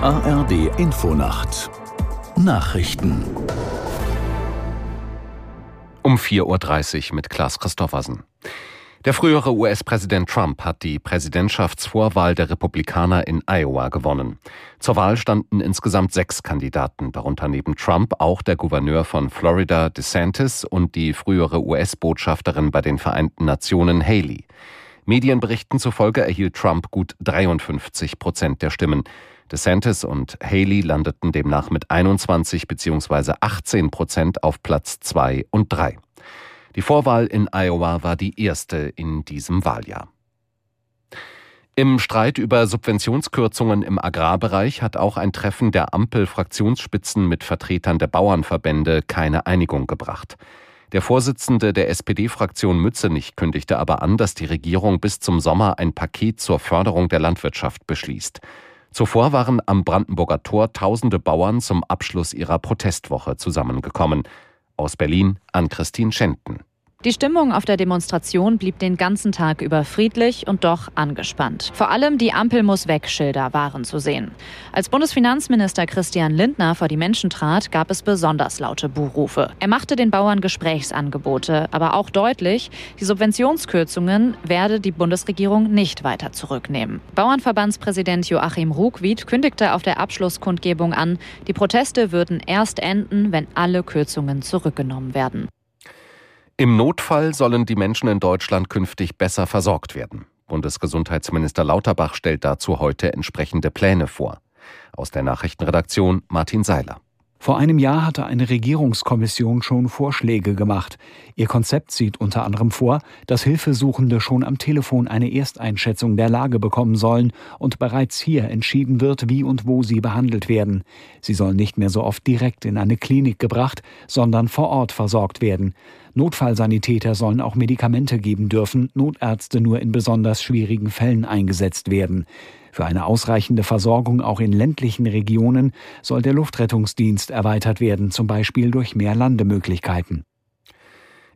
ARD Infonacht Nachrichten um 4.30 Uhr mit Klaas Christoffersen. Der frühere US-Präsident Trump hat die Präsidentschaftsvorwahl der Republikaner in Iowa gewonnen. Zur Wahl standen insgesamt sechs Kandidaten, darunter neben Trump auch der Gouverneur von Florida DeSantis und die frühere US-Botschafterin bei den Vereinten Nationen Haley. Medienberichten zufolge erhielt Trump gut 53 Prozent der Stimmen. DeSantis und Haley landeten demnach mit 21 bzw. 18 Prozent auf Platz 2 und 3. Die Vorwahl in Iowa war die erste in diesem Wahljahr. Im Streit über Subventionskürzungen im Agrarbereich hat auch ein Treffen der Ampel-Fraktionsspitzen mit Vertretern der Bauernverbände keine Einigung gebracht. Der Vorsitzende der SPD-Fraktion Mützenich kündigte aber an, dass die Regierung bis zum Sommer ein Paket zur Förderung der Landwirtschaft beschließt. Zuvor waren am Brandenburger Tor tausende Bauern zum Abschluss ihrer Protestwoche zusammengekommen. Aus Berlin an Christine Schenten. Die Stimmung auf der Demonstration blieb den ganzen Tag über friedlich und doch angespannt. Vor allem die Ampel muss weg Schilder waren zu sehen. Als Bundesfinanzminister Christian Lindner vor die Menschen trat, gab es besonders laute Buhrufe. Er machte den Bauern Gesprächsangebote, aber auch deutlich, die Subventionskürzungen werde die Bundesregierung nicht weiter zurücknehmen. Bauernverbandspräsident Joachim Ruckwied kündigte auf der Abschlusskundgebung an, die Proteste würden erst enden, wenn alle Kürzungen zurückgenommen werden. Im Notfall sollen die Menschen in Deutschland künftig besser versorgt werden. Bundesgesundheitsminister Lauterbach stellt dazu heute entsprechende Pläne vor. Aus der Nachrichtenredaktion Martin Seiler. Vor einem Jahr hatte eine Regierungskommission schon Vorschläge gemacht. Ihr Konzept sieht unter anderem vor, dass Hilfesuchende schon am Telefon eine Ersteinschätzung der Lage bekommen sollen und bereits hier entschieden wird, wie und wo sie behandelt werden. Sie sollen nicht mehr so oft direkt in eine Klinik gebracht, sondern vor Ort versorgt werden. Notfallsanitäter sollen auch Medikamente geben dürfen, Notärzte nur in besonders schwierigen Fällen eingesetzt werden. Für eine ausreichende Versorgung auch in ländlichen Regionen soll der Luftrettungsdienst erweitert werden, zum Beispiel durch mehr Landemöglichkeiten.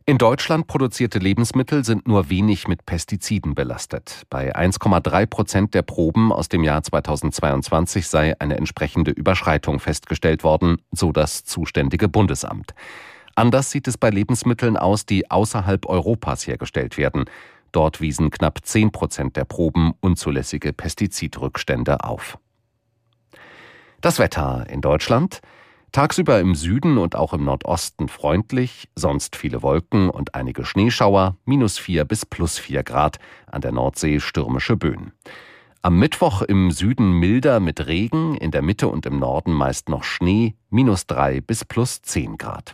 In Deutschland produzierte Lebensmittel sind nur wenig mit Pestiziden belastet. Bei 1,3 Prozent der Proben aus dem Jahr 2022 sei eine entsprechende Überschreitung festgestellt worden, so das zuständige Bundesamt. Anders sieht es bei Lebensmitteln aus, die außerhalb Europas hergestellt werden. Dort wiesen knapp 10 Prozent der Proben unzulässige Pestizidrückstände auf. Das Wetter in Deutschland. Tagsüber im Süden und auch im Nordosten freundlich, sonst viele Wolken und einige Schneeschauer, minus 4 bis plus 4 Grad, an der Nordsee stürmische Böen. Am Mittwoch im Süden milder mit Regen, in der Mitte und im Norden meist noch Schnee, minus 3 bis plus 10 Grad.